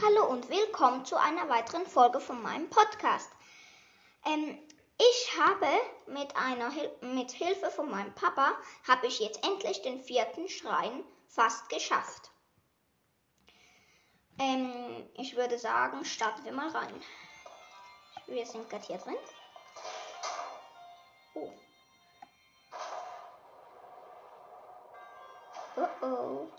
Hallo und willkommen zu einer weiteren Folge von meinem Podcast. Ähm, ich habe mit einer Hil mit Hilfe von meinem Papa habe ich jetzt endlich den vierten Schrein fast geschafft. Ähm, ich würde sagen, starten wir mal rein. Wir sind gerade hier drin. Oh. Oh oh.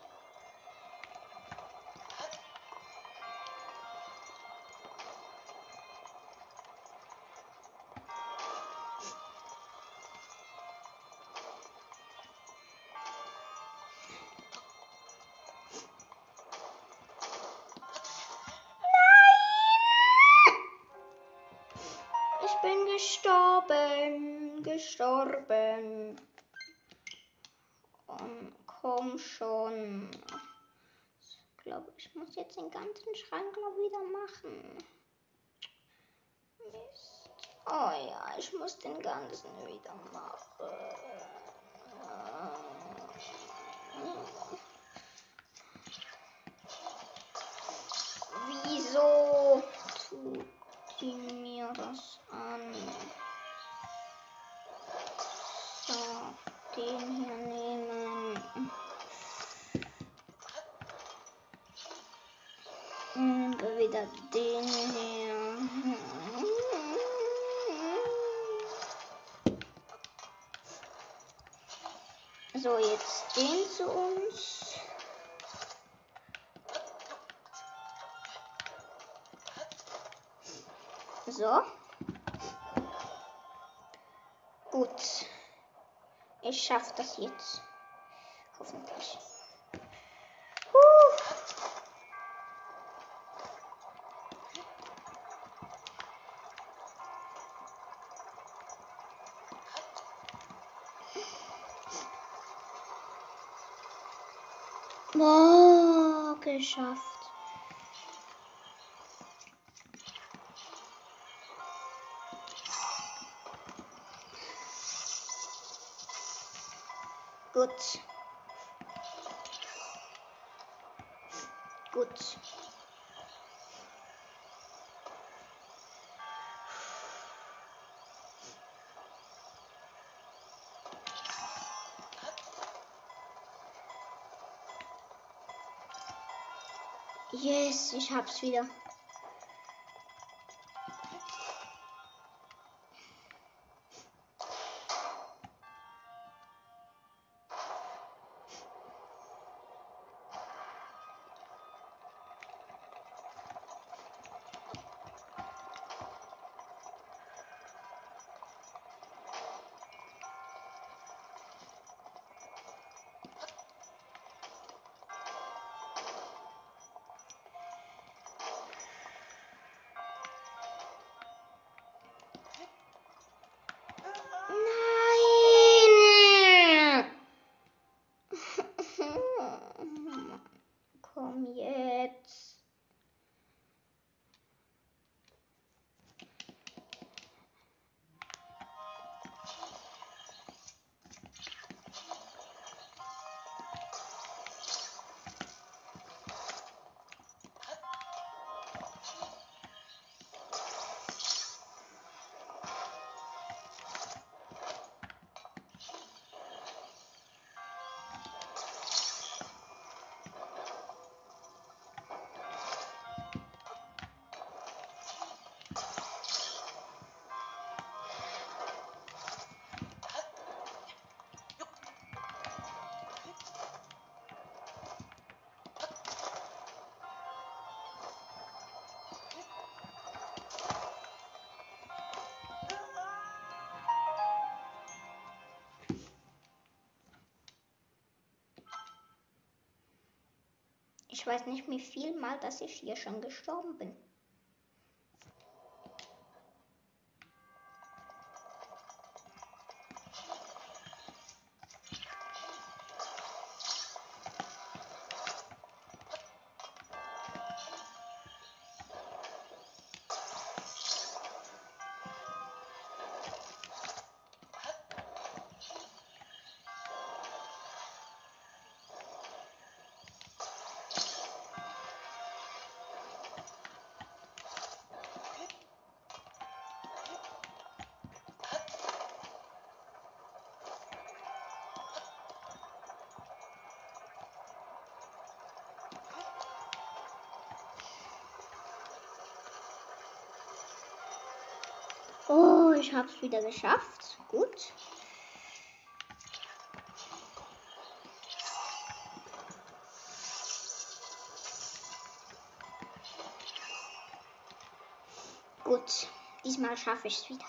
Jetzt den ganzen Schrank noch wieder machen. Mist. Oh ja, ich muss den ganzen wieder machen. Wieso tut die mir das an? So, den hier Wieder den hier. So, jetzt den zu uns. So. Gut. Ich schaffe das jetzt. Hoffentlich. Oh, geschafft. Yes, ich hab's wieder. Ich weiß nicht, wie viel Mal, dass ich hier schon gestorben bin. Ich habe es wieder geschafft. Gut. Gut, diesmal schaffe ich es wieder.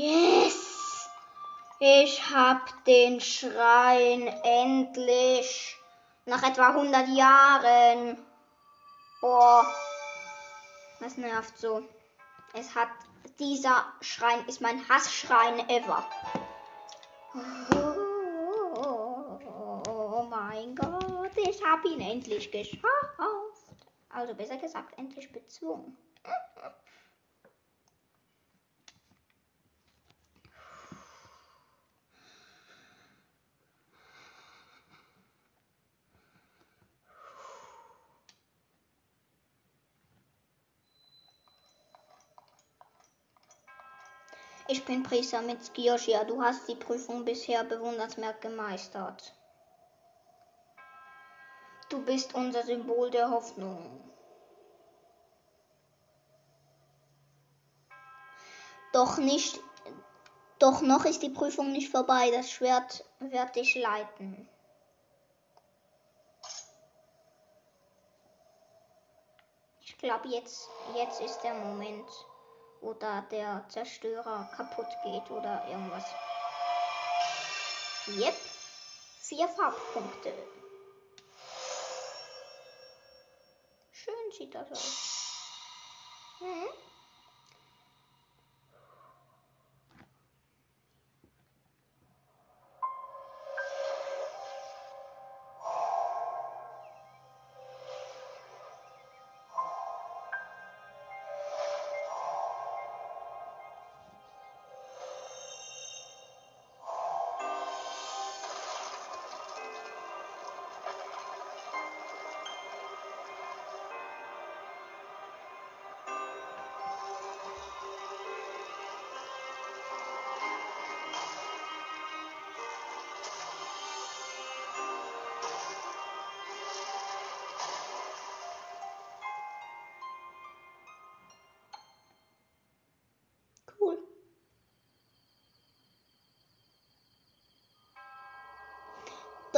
Yes! Ich hab den Schrein endlich. Nach etwa 100 Jahren. Boah. Das nervt so. Es hat. Dieser Schrein ist mein Hassschrein ever. Oh mein Gott, ich hab ihn endlich geschafft. Also besser gesagt, endlich bezwungen. Ich bin Priester mit Skiosia. Du hast die Prüfung bisher bewundernswert gemeistert. Du bist unser Symbol der Hoffnung. Doch nicht, doch noch ist die Prüfung nicht vorbei. Das Schwert wird dich leiten. Ich glaube, jetzt, jetzt ist der Moment oder der Zerstörer kaputt geht oder irgendwas. Yep. Vier Farbpunkte. Schön sieht das aus. Hm?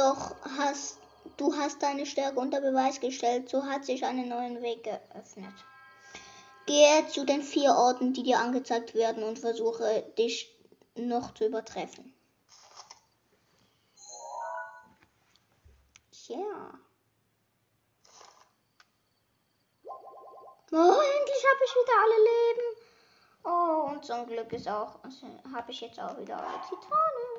Doch hast du hast deine Stärke unter Beweis gestellt, so hat sich einen neuen Weg geöffnet. Gehe zu den vier Orten, die dir angezeigt werden und versuche dich noch zu übertreffen. Ja. Oh, endlich habe ich wieder alle Leben. Oh, und zum Glück ist auch, also, habe ich jetzt auch wieder alle Titanen.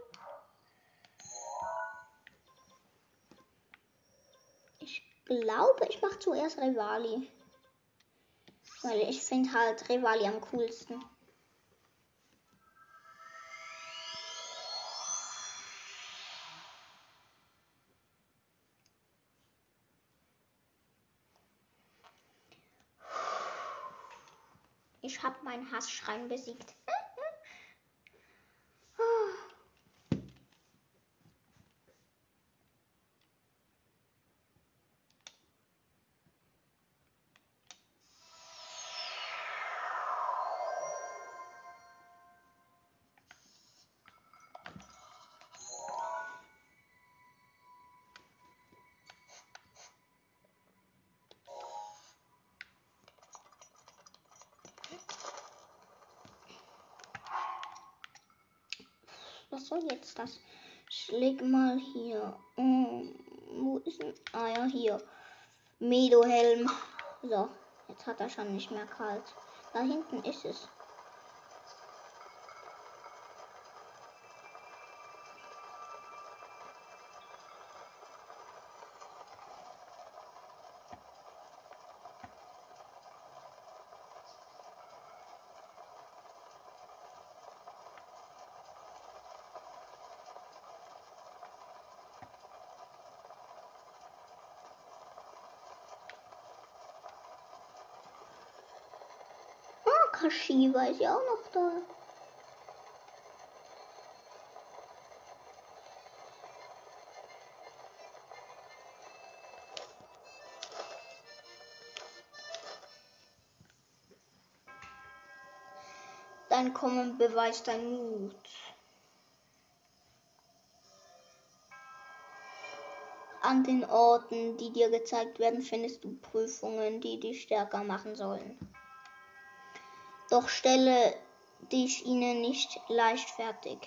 Glaube, ich mache zuerst Rivali. Weil ich finde halt Rivali am coolsten. Ich habe meinen Hassschrein besiegt. Was soll jetzt das? Schläg mal hier. Oh, wo ist denn? Ah ja, hier. Medo-Helm. So, jetzt hat er schon nicht mehr kalt. Da hinten ist es. Kashiwa ist ja auch noch da. Dein Kommen beweist dein Mut. An den Orten, die dir gezeigt werden, findest du Prüfungen, die dich stärker machen sollen. Doch stelle dich ihnen nicht leichtfertig.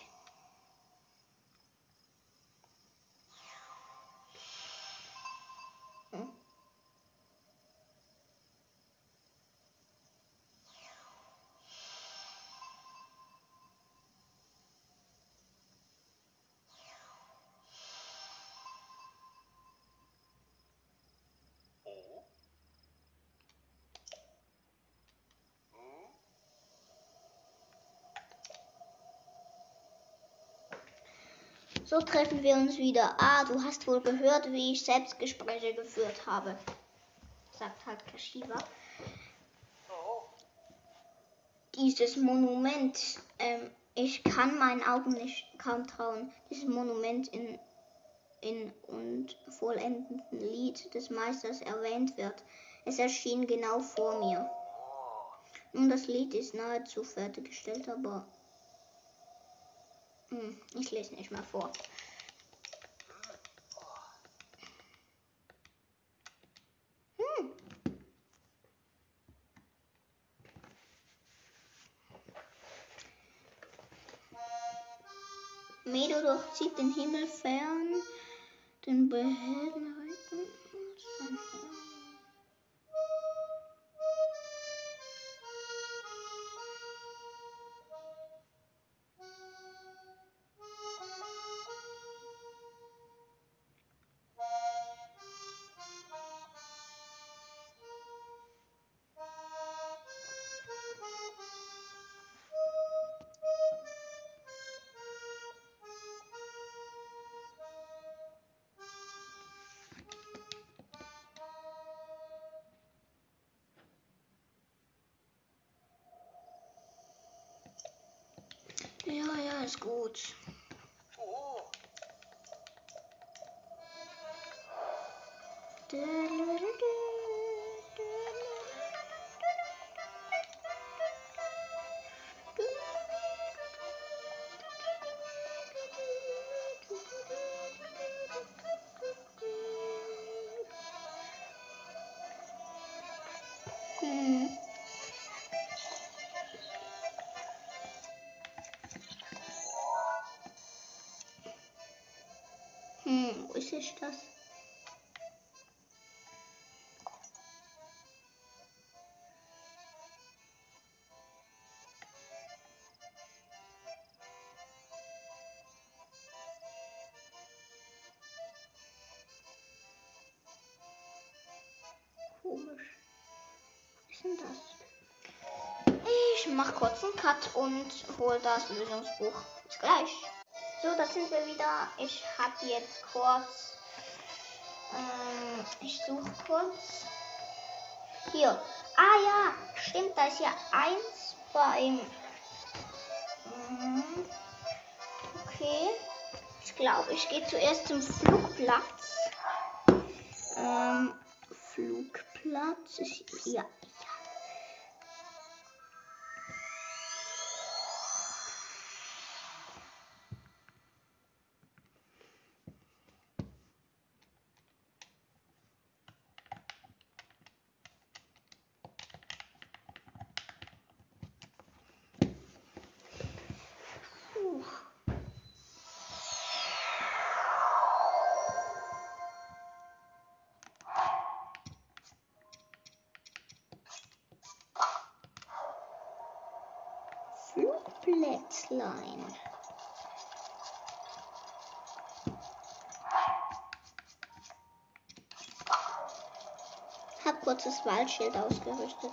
So treffen wir uns wieder. Ah, du hast wohl gehört, wie ich Selbstgespräche geführt habe, sagt halt. Dieses Monument, ähm, ich kann meinen Augen nicht kaum trauen. Dieses Monument in, in und vollendenden Lied des Meisters erwähnt wird. Es erschien genau vor mir. Nun, das Lied ist nahezu fertiggestellt, aber hm, ich lese nicht mal vor. Hm. Medo durchzieht den Himmel fern, den Behelden Ist gut. Ist es das? Komisch. Was ist denn das? Ich mach kurz einen Cut und hol das Lösungsbuch. Bis gleich. So, da sind wir wieder. Ich habe jetzt kurz. Ähm, ich suche kurz. Hier. Ah ja, stimmt, da ist ja eins beim. Mhm. Okay. Ich glaube, ich gehe zuerst zum Flugplatz. Ähm, Flugplatz ist ja Flugplätzlein. Hab kurz das Waldschild ausgerüstet.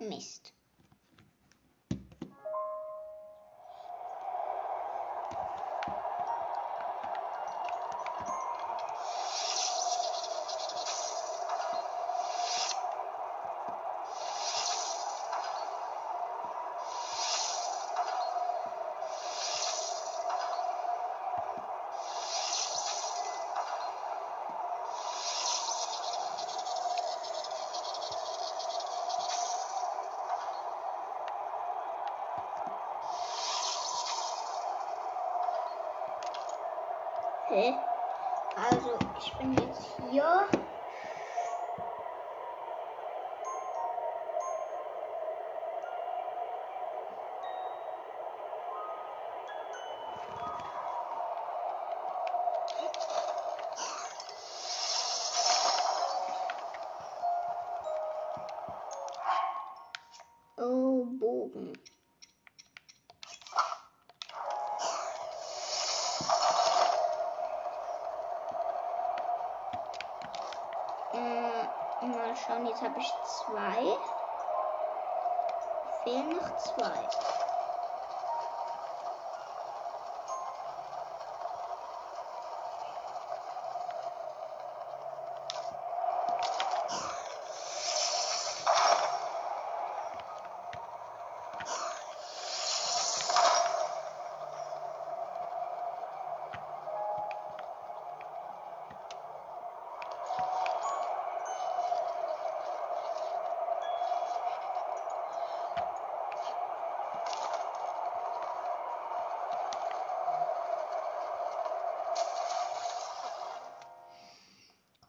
Mist. Hä? Also, ich bin jetzt hier. Oh, Bogen. Mm, Mal schauen, jetzt habe ich zwei. Fehlen noch zwei.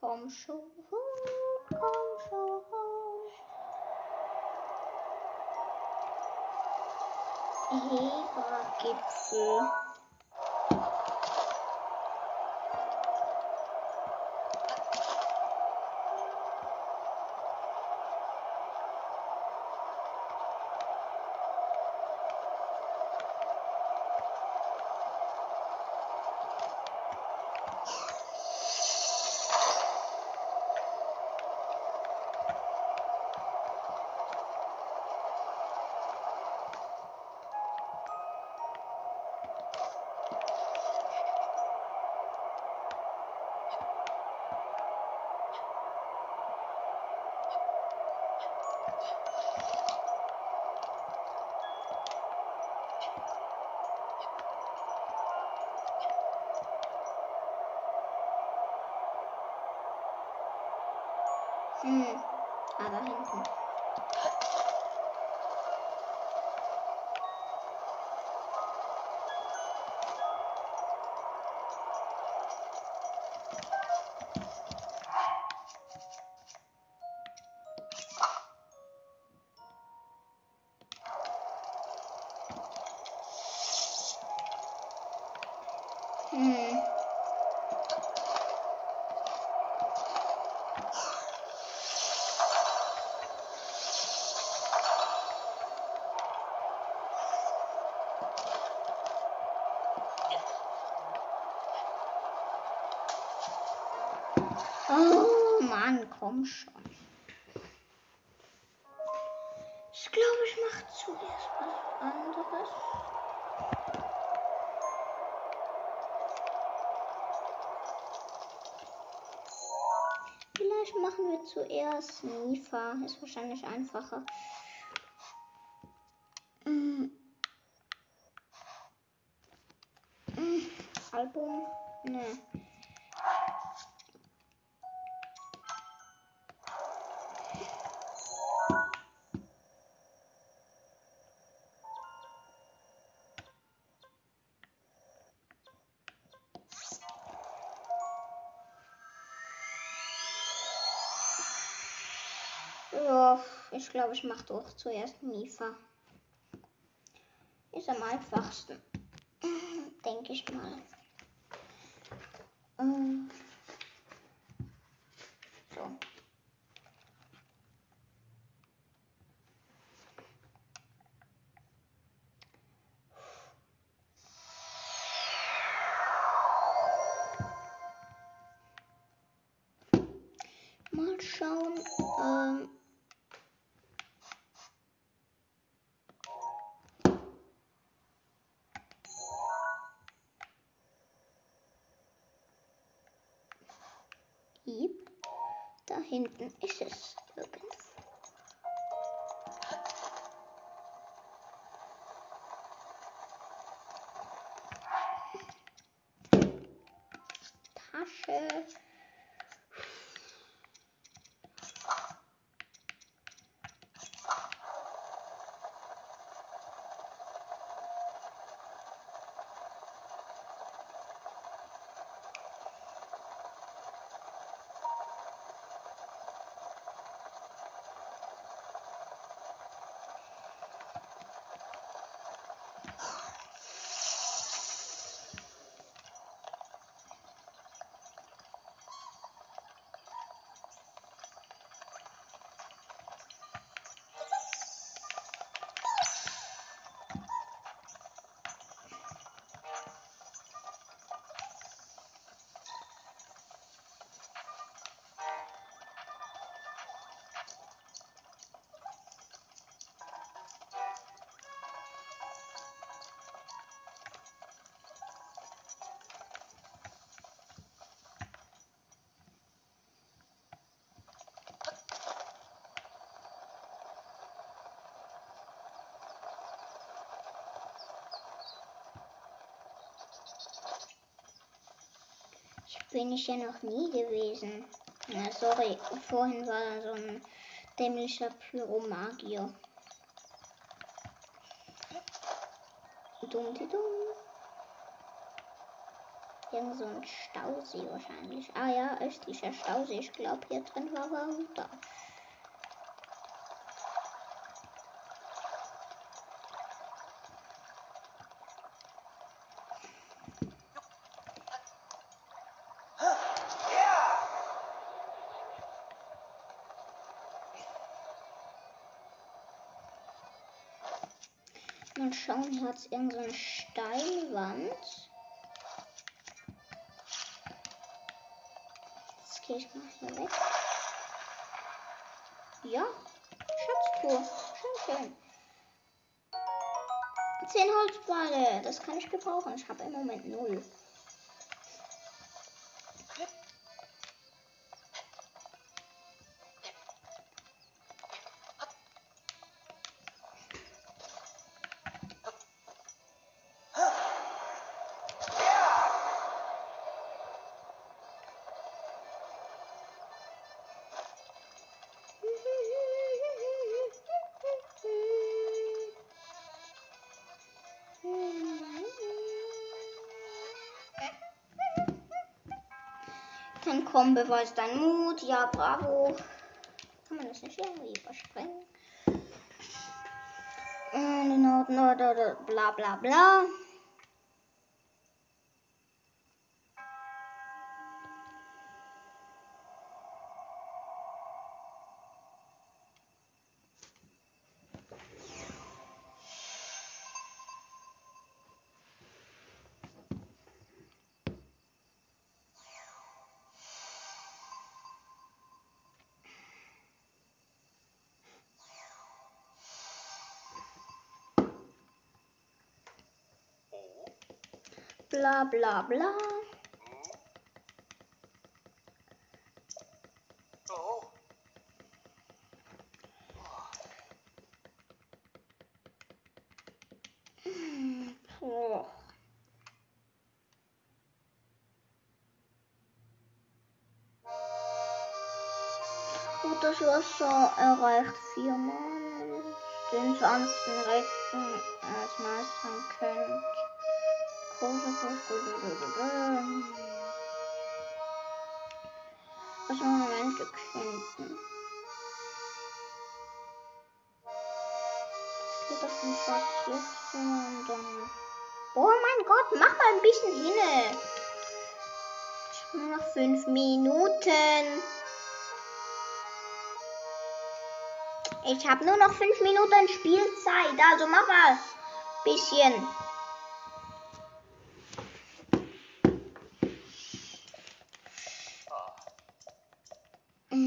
Komm schon, komm schon. Hebra-Gipfel. Hm. Ah, da hinten. Machen wir zuerst Nifa. Ist wahrscheinlich einfacher. Mm. Mm, Album? Ne. Das glaube ich macht auch zuerst Mifa. Ist am einfachsten. Denke ich mal. Ähm. So. Mal schauen. Ähm. Es irgendwo. Bin ich ja noch nie gewesen. Na, sorry, vorhin war da so ein dämlicher Pyromagier. Dumm, die dumm. Irgend so ein Stausee wahrscheinlich. Ah ja, östlicher Stausee. Ich glaube, hier drin war Waruta. Mal schauen, hier hat es irgendeine Steinwand. Jetzt gehe ich mal hier weg. Ja, Schatztruhe. Schön, schön. Zehn Holzpfeile, das kann ich gebrauchen. Ich habe im Moment null. Dann komm, beweis deinen Mut. Ja, bravo. Kann man das nicht irgendwie überspringen? Äh, bla bla bla. Bla bla bla. Oh. Gutes Wasser erreicht viermal den sanften Rechten als meistern könnt. Was wollen wir Stück finden? Das geht auf und dann. Oh mein Gott, mach mal ein bisschen hin. Ich habe nur noch fünf Minuten. Ich habe nur noch fünf Minuten Spielzeit, also mach mal ein bisschen.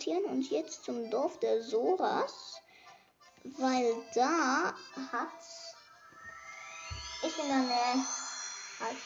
teleportieren uns jetzt zum Dorf der Soras, weil da hat ich in der Nähe. Halt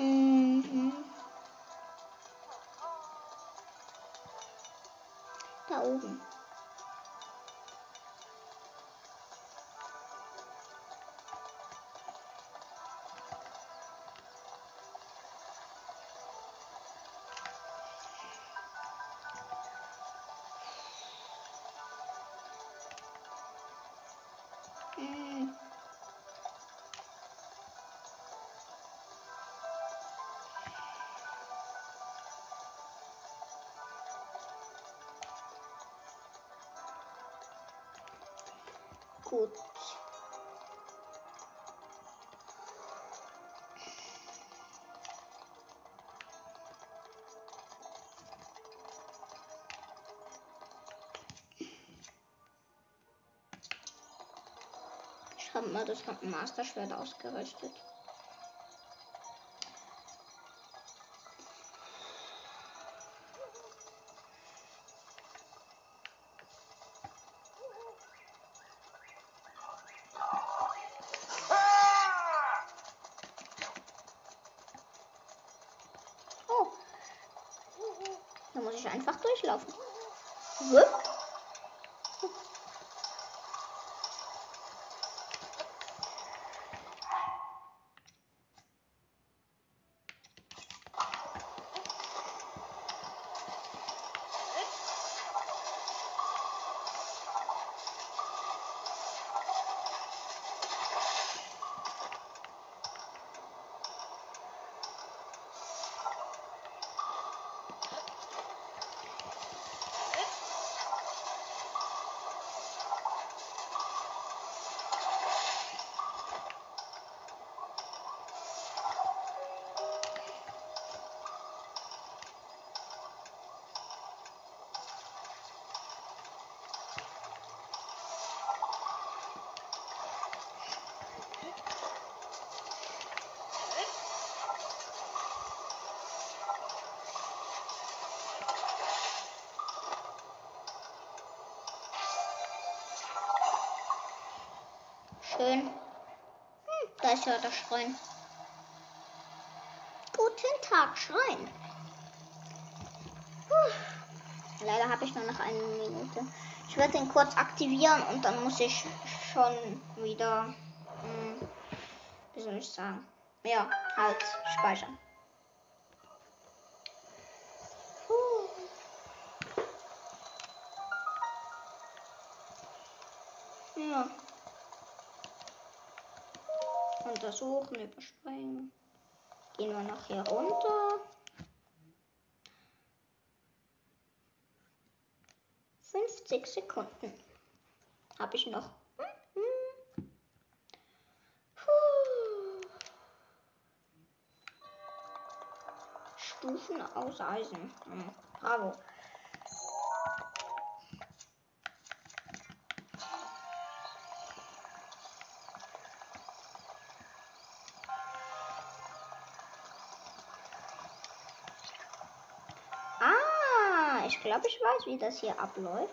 Mhm. Da Gut. Ich habe mal das Master Schwert ausgerüstet. Schön. Hm, da ist ja der Schrein. Guten Tag, Schrein. Puh. Leider habe ich nur noch eine Minute. Ich werde den kurz aktivieren und dann muss ich schon wieder, hm, wie soll ich sagen, ja, halt speichern. Puh. Ja. Untersuchen, überspringen. Gehen wir noch hier runter. 50 Sekunden habe ich noch. Stufen aus Eisen. Mhm. Bravo. Glaube, ich weiß, wie das hier abläuft.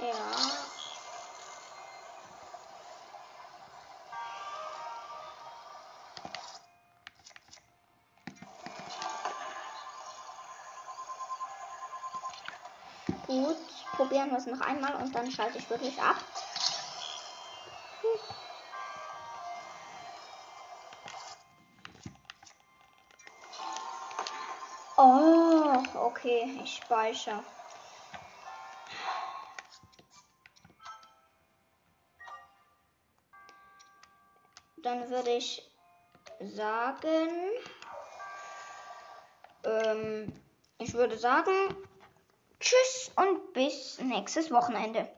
Ja. Gut, probieren wir es noch einmal und dann schalte ich wirklich ab. Oh, okay, ich speichere. Dann würde ich sagen, ähm, ich würde sagen, tschüss und bis nächstes Wochenende.